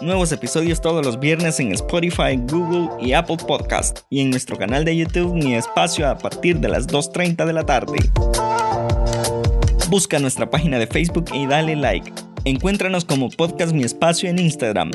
Nuevos episodios todos los viernes en Spotify, Google y Apple Podcast. Y en nuestro canal de YouTube Mi Espacio a partir de las 2.30 de la tarde. Busca nuestra página de Facebook y dale like. Encuéntranos como Podcast Mi Espacio en Instagram.